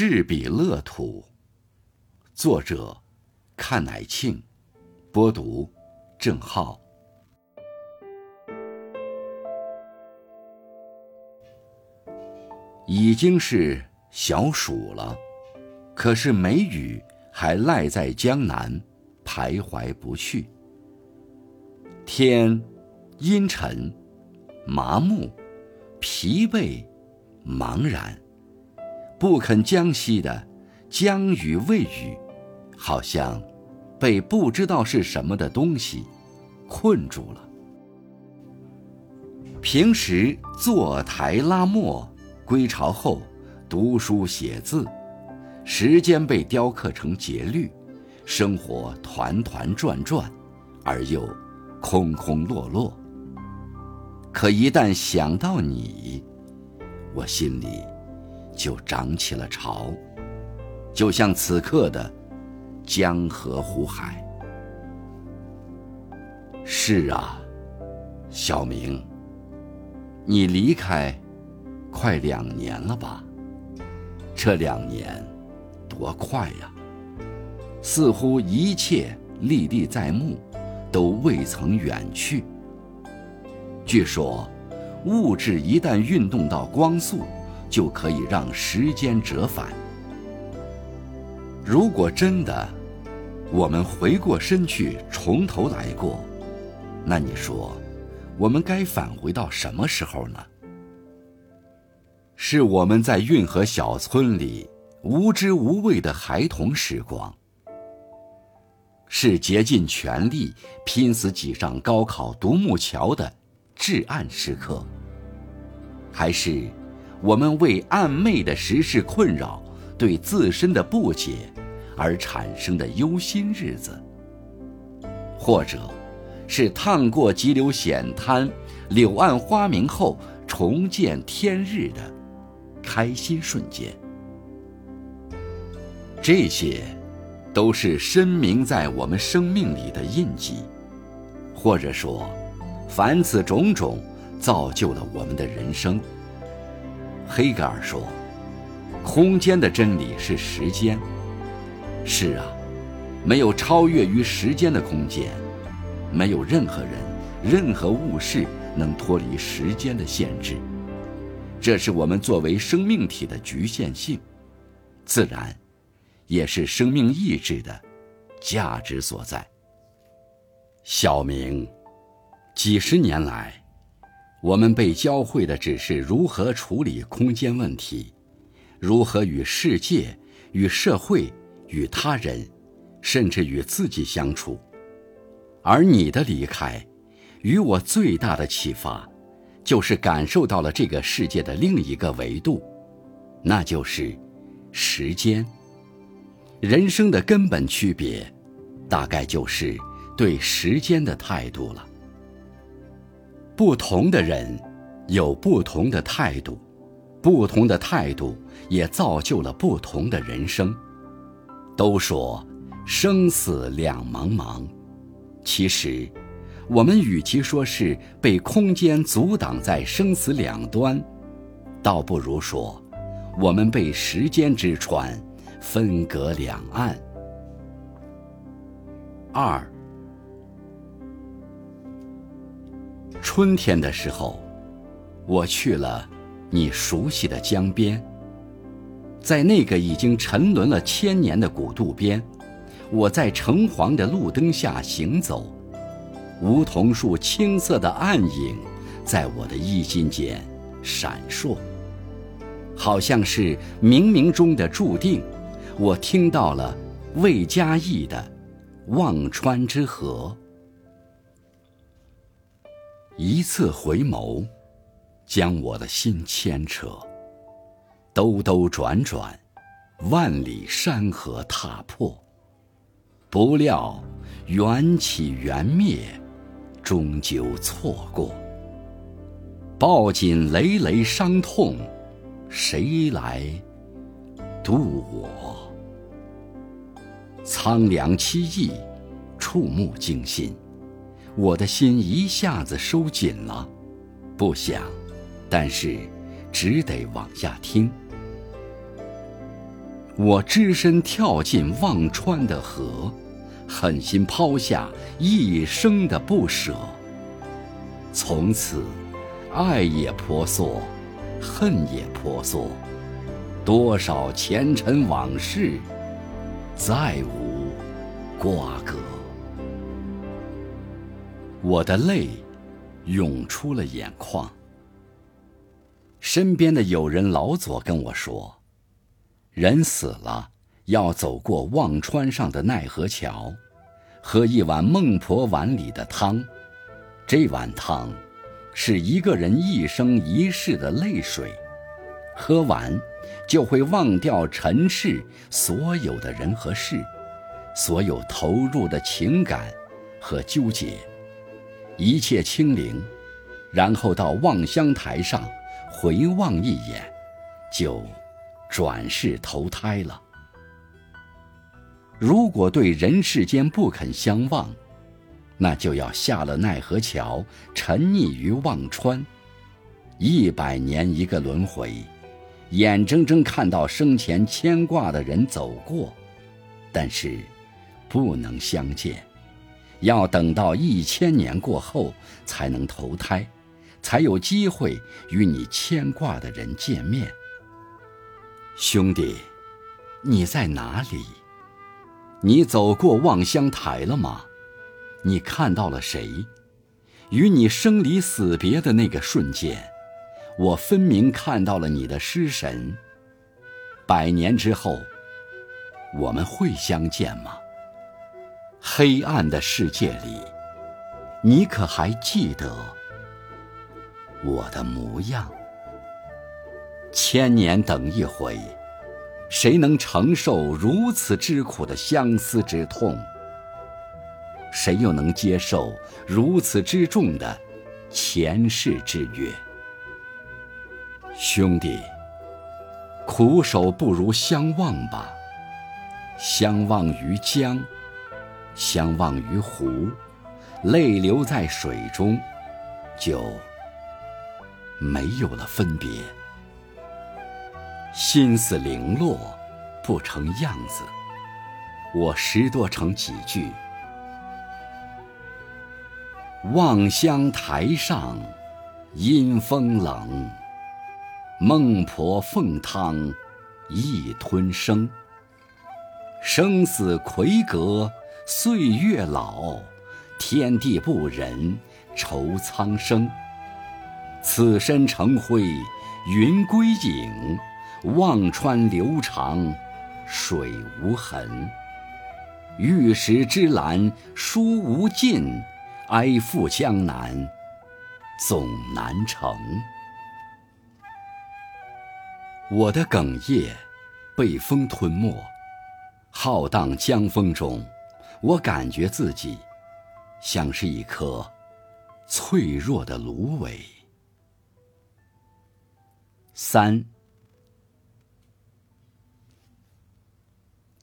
士比乐土，作者：看乃庆，播读：郑浩。已经是小暑了，可是梅雨还赖在江南，徘徊不去。天阴沉，麻木，疲惫，茫然。不肯将息的，将雨未雨，好像被不知道是什么的东西困住了。平时坐台拉磨，归巢后读书写字，时间被雕刻成节律，生活团团转转，而又空空落落。可一旦想到你，我心里。就涨起了潮，就像此刻的江河湖海。是啊，小明，你离开快两年了吧？这两年多快呀！似乎一切历历在目，都未曾远去。据说，物质一旦运动到光速。就可以让时间折返。如果真的，我们回过身去从头来过，那你说，我们该返回到什么时候呢？是我们在运河小村里无知无畏的孩童时光，是竭尽全力拼死挤上高考独木桥的至暗时刻，还是？我们为暗昧的时事困扰，对自身的不解，而产生的忧心日子，或者，是趟过急流险滩、柳暗花明后重见天日的开心瞬间，这些，都是深铭在我们生命里的印记，或者说，凡此种种，造就了我们的人生。黑格尔说：“空间的真理是时间。”是啊，没有超越于时间的空间，没有任何人、任何物事能脱离时间的限制。这是我们作为生命体的局限性，自然，也是生命意志的价值所在。小明，几十年来。我们被教会的只是如何处理空间问题，如何与世界、与社会、与他人，甚至与自己相处。而你的离开，与我最大的启发，就是感受到了这个世界的另一个维度，那就是时间。人生的根本区别，大概就是对时间的态度了。不同的人有不同的态度，不同的态度也造就了不同的人生。都说生死两茫茫，其实我们与其说是被空间阻挡在生死两端，倒不如说我们被时间之船分隔两岸。二。春天的时候，我去了你熟悉的江边，在那个已经沉沦了千年的古渡边，我在橙黄的路灯下行走，梧桐树青色的暗影在我的衣襟间闪烁，好像是冥冥中的注定。我听到了魏佳艺的《忘川之河》。一次回眸，将我的心牵扯。兜兜转转，万里山河踏破。不料缘起缘灭，终究错过。抱紧累累伤痛，谁来渡我？苍凉凄异，触目惊心。我的心一下子收紧了，不想，但是只得往下听。我只身跳进忘川的河，狠心抛下一生的不舍。从此，爱也婆娑，恨也婆娑，多少前尘往事，再无瓜葛。我的泪涌出了眼眶。身边的友人老左跟我说。人死了，要走过忘川上的奈何桥，喝一碗孟婆碗里的汤。这碗汤，是一个人一生一世的泪水。喝完，就会忘掉尘世所有的人和事，所有投入的情感和纠结，一切清零。然后到望乡台上回望一眼，就。转世投胎了。如果对人世间不肯相忘，那就要下了奈何桥，沉溺于忘川，一百年一个轮回，眼睁睁看到生前牵挂的人走过，但是不能相见，要等到一千年过后才能投胎，才有机会与你牵挂的人见面。兄弟，你在哪里？你走过望乡台了吗？你看到了谁？与你生离死别的那个瞬间，我分明看到了你的失神。百年之后，我们会相见吗？黑暗的世界里，你可还记得我的模样？千年等一回，谁能承受如此之苦的相思之痛？谁又能接受如此之重的前世之约？兄弟，苦守不如相忘吧。相忘于江，相忘于湖，泪流在水中，就没有了分别。心思零落，不成样子。我拾多成几句。望乡台上，阴风冷。孟婆凤汤，一吞生。生死魁阁，岁月老。天地不仁，愁苍生。此身成灰，云归影。忘川流长，水无痕。玉石之兰，书无尽。哀负江南，总难成。我的哽咽被风吞没，浩荡江风中，我感觉自己像是一颗脆弱的芦苇。三。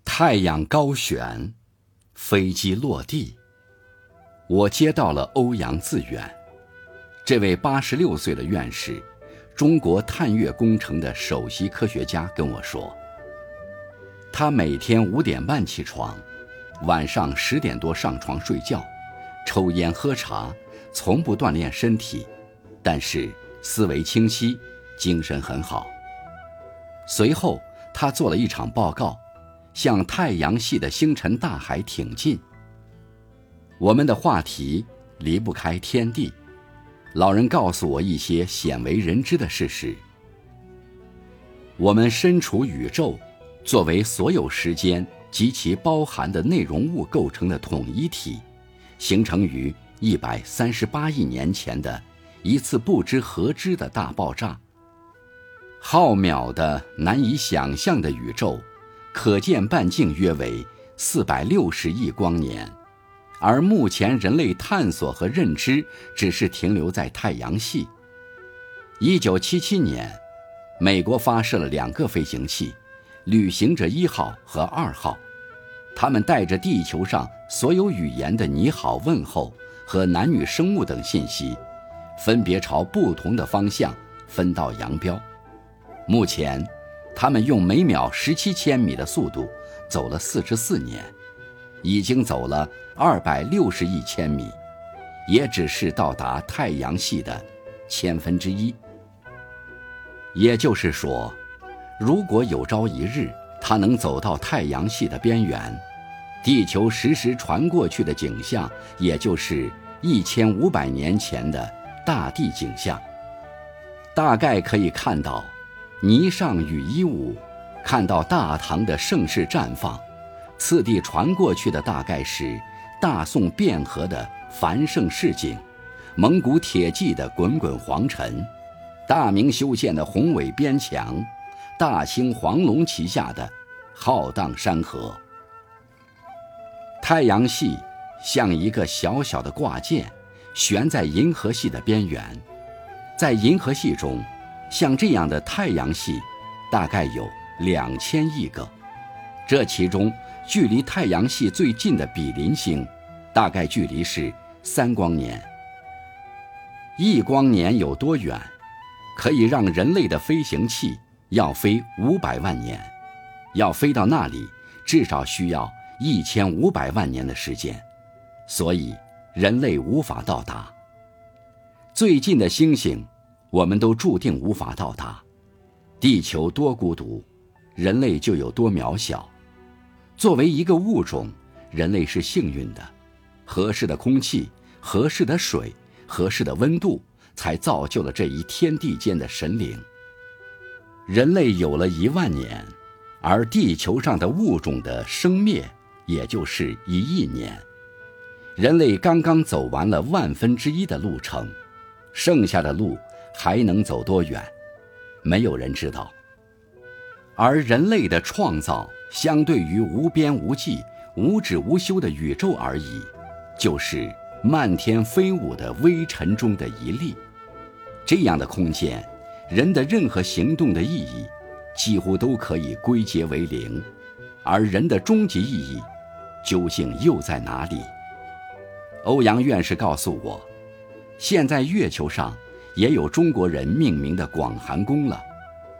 太阳高悬，飞机落地。我接到了欧阳自远，这位八十六岁的院士，中国探月工程的首席科学家跟我说，他每天五点半起床，晚上十点多上床睡觉，抽烟喝茶，从不锻炼身体，但是思维清晰，精神很好。随后，他做了一场报告。向太阳系的星辰大海挺进。我们的话题离不开天地。老人告诉我一些鲜为人知的事实。我们身处宇宙，作为所有时间及其包含的内容物构成的统一体，形成于一百三十八亿年前的一次不知何之的大爆炸。浩渺的、难以想象的宇宙。可见半径约为四百六十亿光年，而目前人类探索和认知只是停留在太阳系。一九七七年，美国发射了两个飞行器，旅行者一号和二号，他们带着地球上所有语言的你好问候和男女生物等信息，分别朝不同的方向分道扬镳。目前。他们用每秒十七千米的速度走了四十四年，已经走了二百六十亿千米，也只是到达太阳系的千分之一。也就是说，如果有朝一日他能走到太阳系的边缘，地球实时传过去的景象，也就是一千五百年前的大地景象，大概可以看到。霓裳羽衣舞，看到大唐的盛世绽放；次第传过去的大概是大宋汴河的繁盛市井，蒙古铁骑的滚滚黄尘，大明修建的宏伟边墙，大清黄龙旗下的浩荡山河。太阳系像一个小小的挂件，悬在银河系的边缘，在银河系中。像这样的太阳系，大概有两千亿个。这其中，距离太阳系最近的比邻星，大概距离是三光年。一光年有多远？可以让人类的飞行器要飞五百万年。要飞到那里，至少需要一千五百万年的时间。所以，人类无法到达最近的星星。我们都注定无法到达，地球多孤独，人类就有多渺小。作为一个物种，人类是幸运的，合适的空气、合适的水、合适的温度，才造就了这一天地间的神灵。人类有了一万年，而地球上的物种的生灭也就是一亿年。人类刚刚走完了万分之一的路程，剩下的路。还能走多远？没有人知道。而人类的创造，相对于无边无际、无止无休的宇宙而已，就是漫天飞舞的微尘中的一粒。这样的空间，人的任何行动的意义，几乎都可以归结为零。而人的终极意义，究竟又在哪里？欧阳院士告诉我，现在月球上。也有中国人命名的广寒宫了，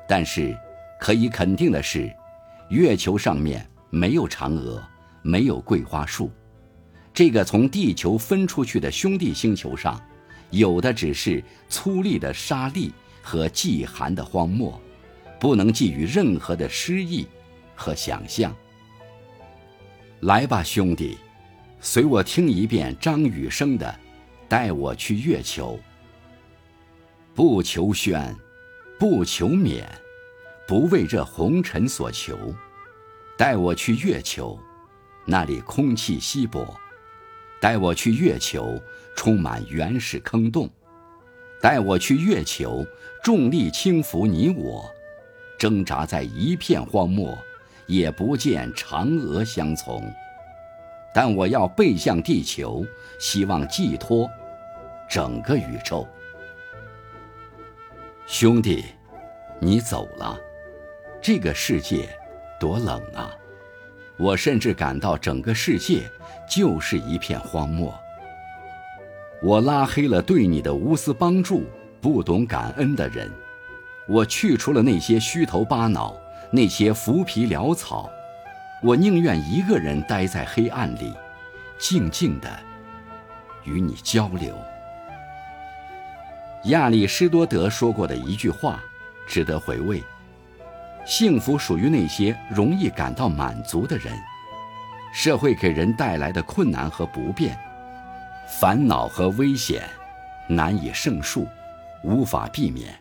但是可以肯定的是，月球上面没有嫦娥，没有桂花树。这个从地球分出去的兄弟星球上，有的只是粗粝的沙砾和寂寒的荒漠，不能寄予任何的诗意和想象。来吧，兄弟，随我听一遍张雨生的《带我去月球》。不求宣，不求免，不为这红尘所求。带我去月球，那里空气稀薄；带我去月球，充满原始坑洞；带我去月球，重力轻浮你我，挣扎在一片荒漠，也不见嫦娥相从。但我要背向地球，希望寄托整个宇宙。兄弟，你走了，这个世界多冷啊！我甚至感到整个世界就是一片荒漠。我拉黑了对你的无私帮助、不懂感恩的人，我去除了那些虚头巴脑、那些浮皮潦草。我宁愿一个人待在黑暗里，静静的与你交流。亚里士多德说过的一句话，值得回味：幸福属于那些容易感到满足的人。社会给人带来的困难和不便、烦恼和危险，难以胜数，无法避免。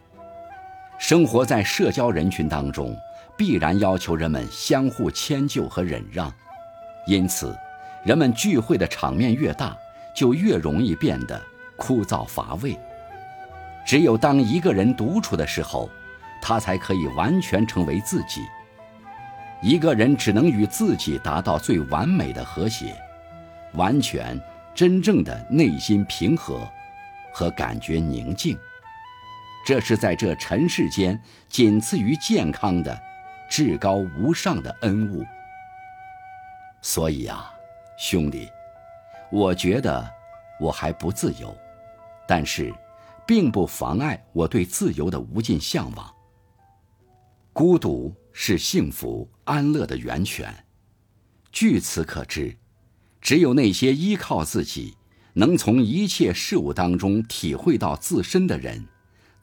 生活在社交人群当中，必然要求人们相互迁就和忍让。因此，人们聚会的场面越大，就越容易变得枯燥乏味。只有当一个人独处的时候，他才可以完全成为自己。一个人只能与自己达到最完美的和谐，完全、真正的内心平和和感觉宁静。这是在这尘世间仅次于健康的至高无上的恩物。所以啊，兄弟，我觉得我还不自由，但是。并不妨碍我对自由的无尽向往。孤独是幸福安乐的源泉。据此可知，只有那些依靠自己，能从一切事物当中体会到自身的人，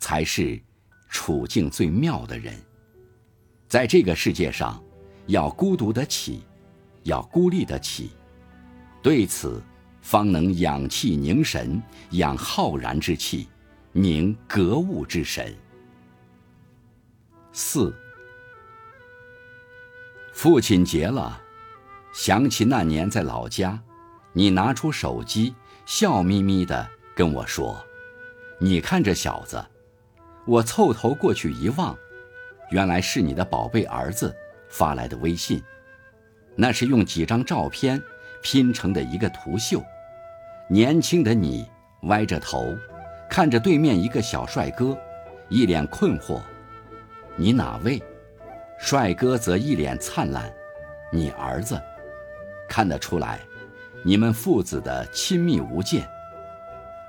才是处境最妙的人。在这个世界上，要孤独得起，要孤立得起，对此，方能养气凝神，养浩然之气，凝格物之神。四，父亲节了，想起那年在老家，你拿出手机，笑眯眯的跟我说：“你看这小子。”我凑头过去一望。原来是你的宝贝儿子发来的微信，那是用几张照片拼成的一个图秀。年轻的你歪着头，看着对面一个小帅哥，一脸困惑。你哪位？帅哥则一脸灿烂。你儿子，看得出来，你们父子的亲密无间。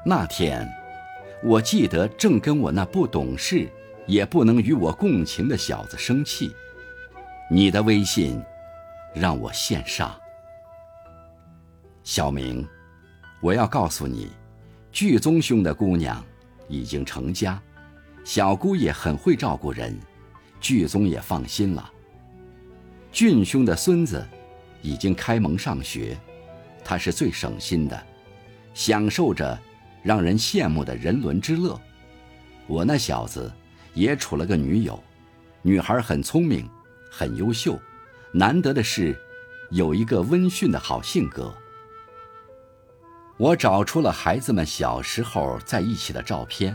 那天，我记得正跟我那不懂事。也不能与我共情的小子生气，你的微信让我羡煞。小明，我要告诉你，巨宗兄的姑娘已经成家，小姑也很会照顾人，巨宗也放心了。俊兄的孙子已经开蒙上学，他是最省心的，享受着让人羡慕的人伦之乐。我那小子。也处了个女友，女孩很聪明，很优秀，难得的是，有一个温驯的好性格。我找出了孩子们小时候在一起的照片，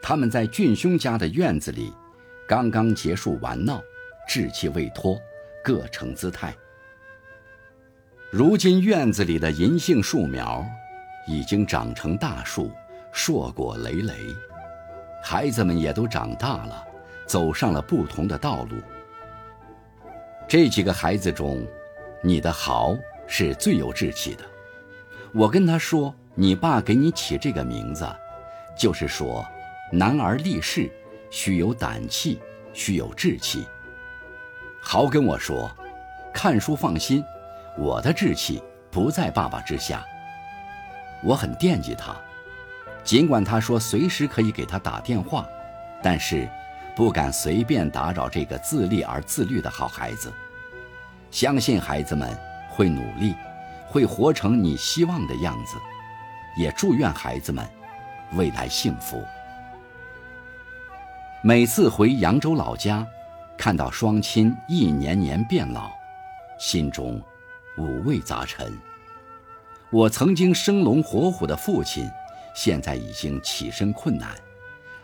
他们在俊兄家的院子里，刚刚结束玩闹，稚气未脱，各成姿态。如今院子里的银杏树苗，已经长成大树，硕果累累。孩子们也都长大了，走上了不同的道路。这几个孩子中，你的豪是最有志气的。我跟他说：“你爸给你起这个名字，就是说，男儿立世需有胆气，需有志气。”豪跟我说：“看书放心，我的志气不在爸爸之下。”我很惦记他。尽管他说随时可以给他打电话，但是不敢随便打扰这个自立而自律的好孩子。相信孩子们会努力，会活成你希望的样子，也祝愿孩子们未来幸福。每次回扬州老家，看到双亲一年年变老，心中五味杂陈。我曾经生龙活虎的父亲。现在已经起身困难，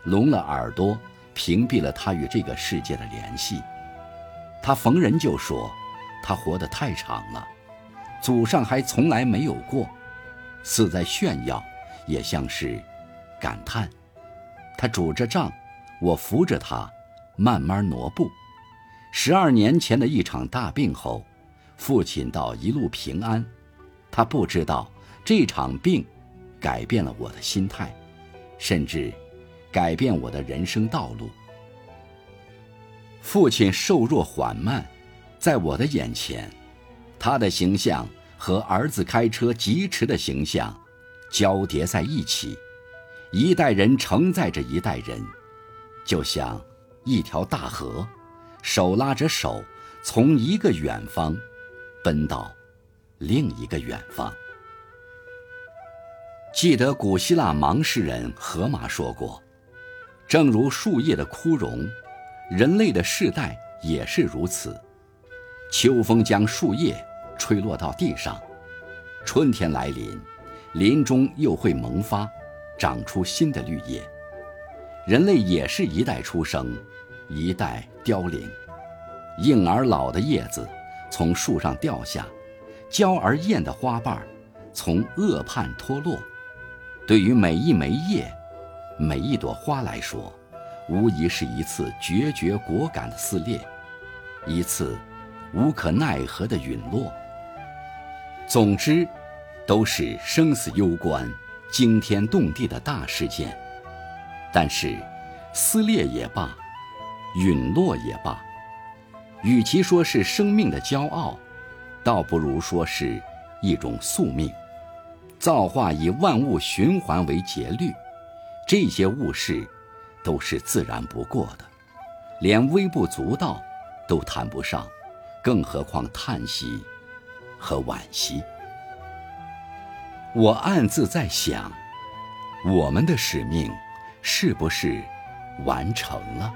聋了耳朵，屏蔽了他与这个世界的联系。他逢人就说，他活得太长了，祖上还从来没有过，似在炫耀，也像是感叹。他拄着杖，我扶着他，慢慢挪步。十二年前的一场大病后，父亲倒一路平安。他不知道这场病。改变了我的心态，甚至改变我的人生道路。父亲瘦弱缓慢，在我的眼前，他的形象和儿子开车疾驰的形象交叠在一起，一代人承载着一代人，就像一条大河，手拉着手，从一个远方奔到另一个远方。记得古希腊盲诗人荷马说过：“正如树叶的枯荣，人类的世代也是如此。秋风将树叶吹落到地上，春天来临，林中又会萌发，长出新的绿叶。人类也是一代出生，一代凋零。硬而老的叶子从树上掉下，娇而艳的花瓣从萼畔脱落。”对于每一枚叶，每一朵花来说，无疑是一次决绝果敢的撕裂，一次无可奈何的陨落。总之，都是生死攸关、惊天动地的大事件。但是，撕裂也罢，陨落也罢，与其说是生命的骄傲，倒不如说是一种宿命。造化以万物循环为节律，这些物事都是自然不过的，连微不足道都谈不上，更何况叹息和惋惜。我暗自在想，我们的使命是不是完成了？